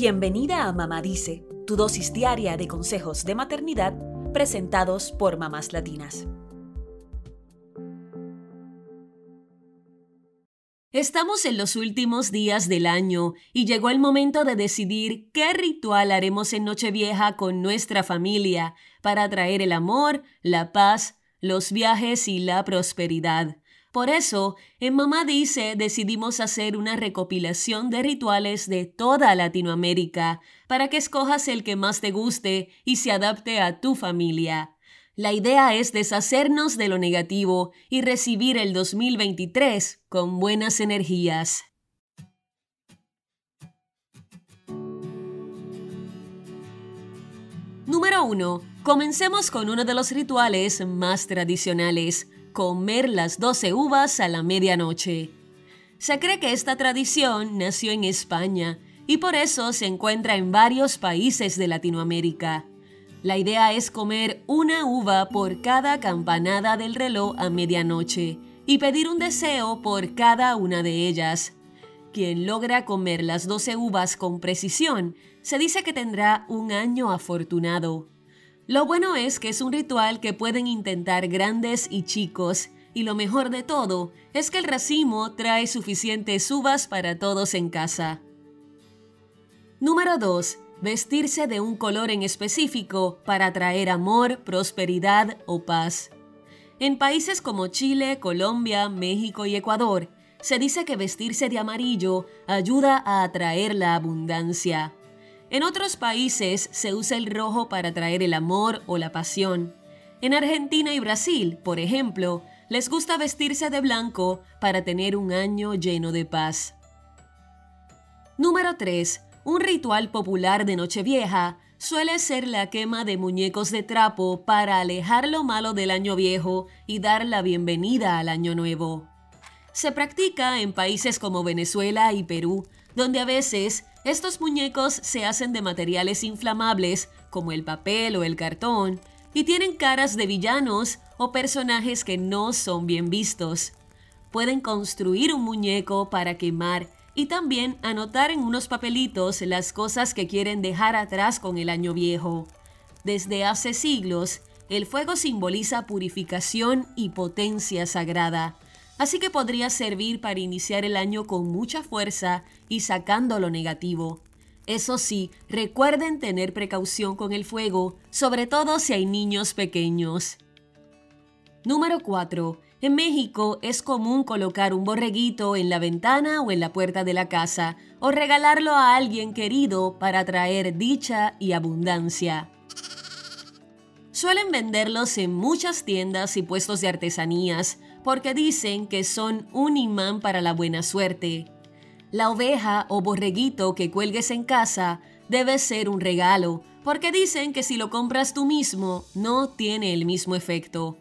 Bienvenida a Mamá Dice, tu dosis diaria de consejos de maternidad presentados por mamás latinas. Estamos en los últimos días del año y llegó el momento de decidir qué ritual haremos en Nochevieja con nuestra familia para atraer el amor, la paz, los viajes y la prosperidad. Por eso, en Mamá Dice decidimos hacer una recopilación de rituales de toda Latinoamérica para que escojas el que más te guste y se adapte a tu familia. La idea es deshacernos de lo negativo y recibir el 2023 con buenas energías. Número 1. Comencemos con uno de los rituales más tradicionales, comer las 12 uvas a la medianoche. Se cree que esta tradición nació en España y por eso se encuentra en varios países de Latinoamérica. La idea es comer una uva por cada campanada del reloj a medianoche y pedir un deseo por cada una de ellas. Quien logra comer las 12 uvas con precisión se dice que tendrá un año afortunado. Lo bueno es que es un ritual que pueden intentar grandes y chicos, y lo mejor de todo es que el racimo trae suficientes uvas para todos en casa. Número 2. Vestirse de un color en específico para atraer amor, prosperidad o paz. En países como Chile, Colombia, México y Ecuador, se dice que vestirse de amarillo ayuda a atraer la abundancia. En otros países se usa el rojo para atraer el amor o la pasión. En Argentina y Brasil, por ejemplo, les gusta vestirse de blanco para tener un año lleno de paz. Número 3. Un ritual popular de Nochevieja suele ser la quema de muñecos de trapo para alejar lo malo del año viejo y dar la bienvenida al año nuevo. Se practica en países como Venezuela y Perú, donde a veces estos muñecos se hacen de materiales inflamables como el papel o el cartón y tienen caras de villanos o personajes que no son bien vistos. Pueden construir un muñeco para quemar y también anotar en unos papelitos las cosas que quieren dejar atrás con el año viejo. Desde hace siglos, el fuego simboliza purificación y potencia sagrada así que podría servir para iniciar el año con mucha fuerza y sacando lo negativo. Eso sí, recuerden tener precaución con el fuego, sobre todo si hay niños pequeños. Número 4. En México es común colocar un borreguito en la ventana o en la puerta de la casa o regalarlo a alguien querido para traer dicha y abundancia. Suelen venderlos en muchas tiendas y puestos de artesanías, porque dicen que son un imán para la buena suerte. La oveja o borreguito que cuelgues en casa debe ser un regalo, porque dicen que si lo compras tú mismo no tiene el mismo efecto.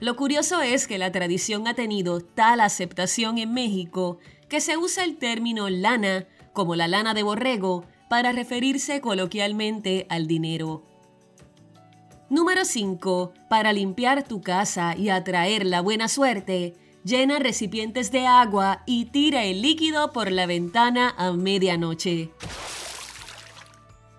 Lo curioso es que la tradición ha tenido tal aceptación en México que se usa el término lana, como la lana de borrego, para referirse coloquialmente al dinero. Número 5. Para limpiar tu casa y atraer la buena suerte, llena recipientes de agua y tira el líquido por la ventana a medianoche.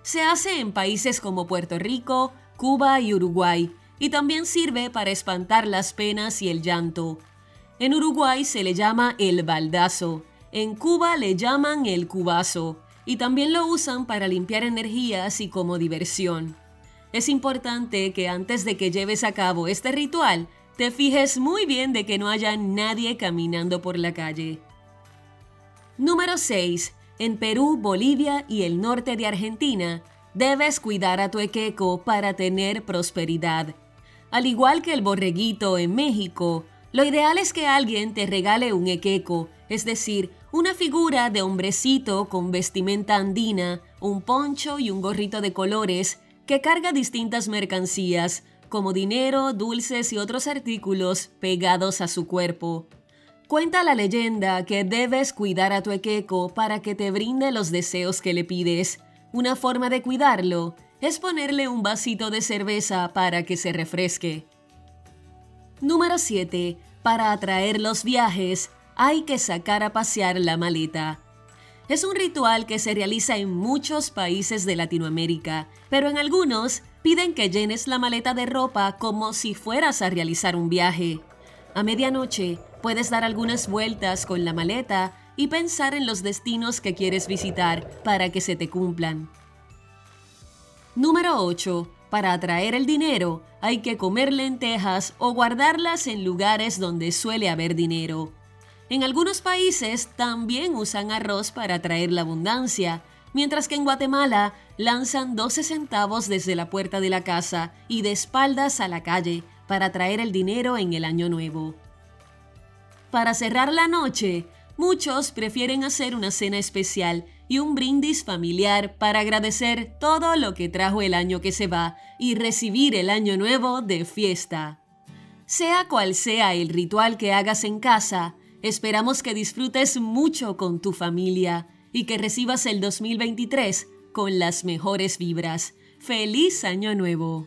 Se hace en países como Puerto Rico, Cuba y Uruguay, y también sirve para espantar las penas y el llanto. En Uruguay se le llama el baldazo, en Cuba le llaman el cubazo, y también lo usan para limpiar energías y como diversión. Es importante que antes de que lleves a cabo este ritual, te fijes muy bien de que no haya nadie caminando por la calle. Número 6. En Perú, Bolivia y el norte de Argentina, debes cuidar a tu equeco para tener prosperidad. Al igual que el borreguito en México, lo ideal es que alguien te regale un equeco, es decir, una figura de hombrecito con vestimenta andina, un poncho y un gorrito de colores que carga distintas mercancías, como dinero, dulces y otros artículos pegados a su cuerpo. Cuenta la leyenda que debes cuidar a tu equeco para que te brinde los deseos que le pides. Una forma de cuidarlo es ponerle un vasito de cerveza para que se refresque. Número 7. Para atraer los viajes, hay que sacar a pasear la maleta. Es un ritual que se realiza en muchos países de Latinoamérica, pero en algunos piden que llenes la maleta de ropa como si fueras a realizar un viaje. A medianoche puedes dar algunas vueltas con la maleta y pensar en los destinos que quieres visitar para que se te cumplan. Número 8. Para atraer el dinero hay que comer lentejas o guardarlas en lugares donde suele haber dinero. En algunos países también usan arroz para atraer la abundancia, mientras que en Guatemala lanzan 12 centavos desde la puerta de la casa y de espaldas a la calle para traer el dinero en el año nuevo. Para cerrar la noche, muchos prefieren hacer una cena especial y un brindis familiar para agradecer todo lo que trajo el año que se va y recibir el año nuevo de fiesta. Sea cual sea el ritual que hagas en casa, Esperamos que disfrutes mucho con tu familia y que recibas el 2023 con las mejores vibras. ¡Feliz Año Nuevo!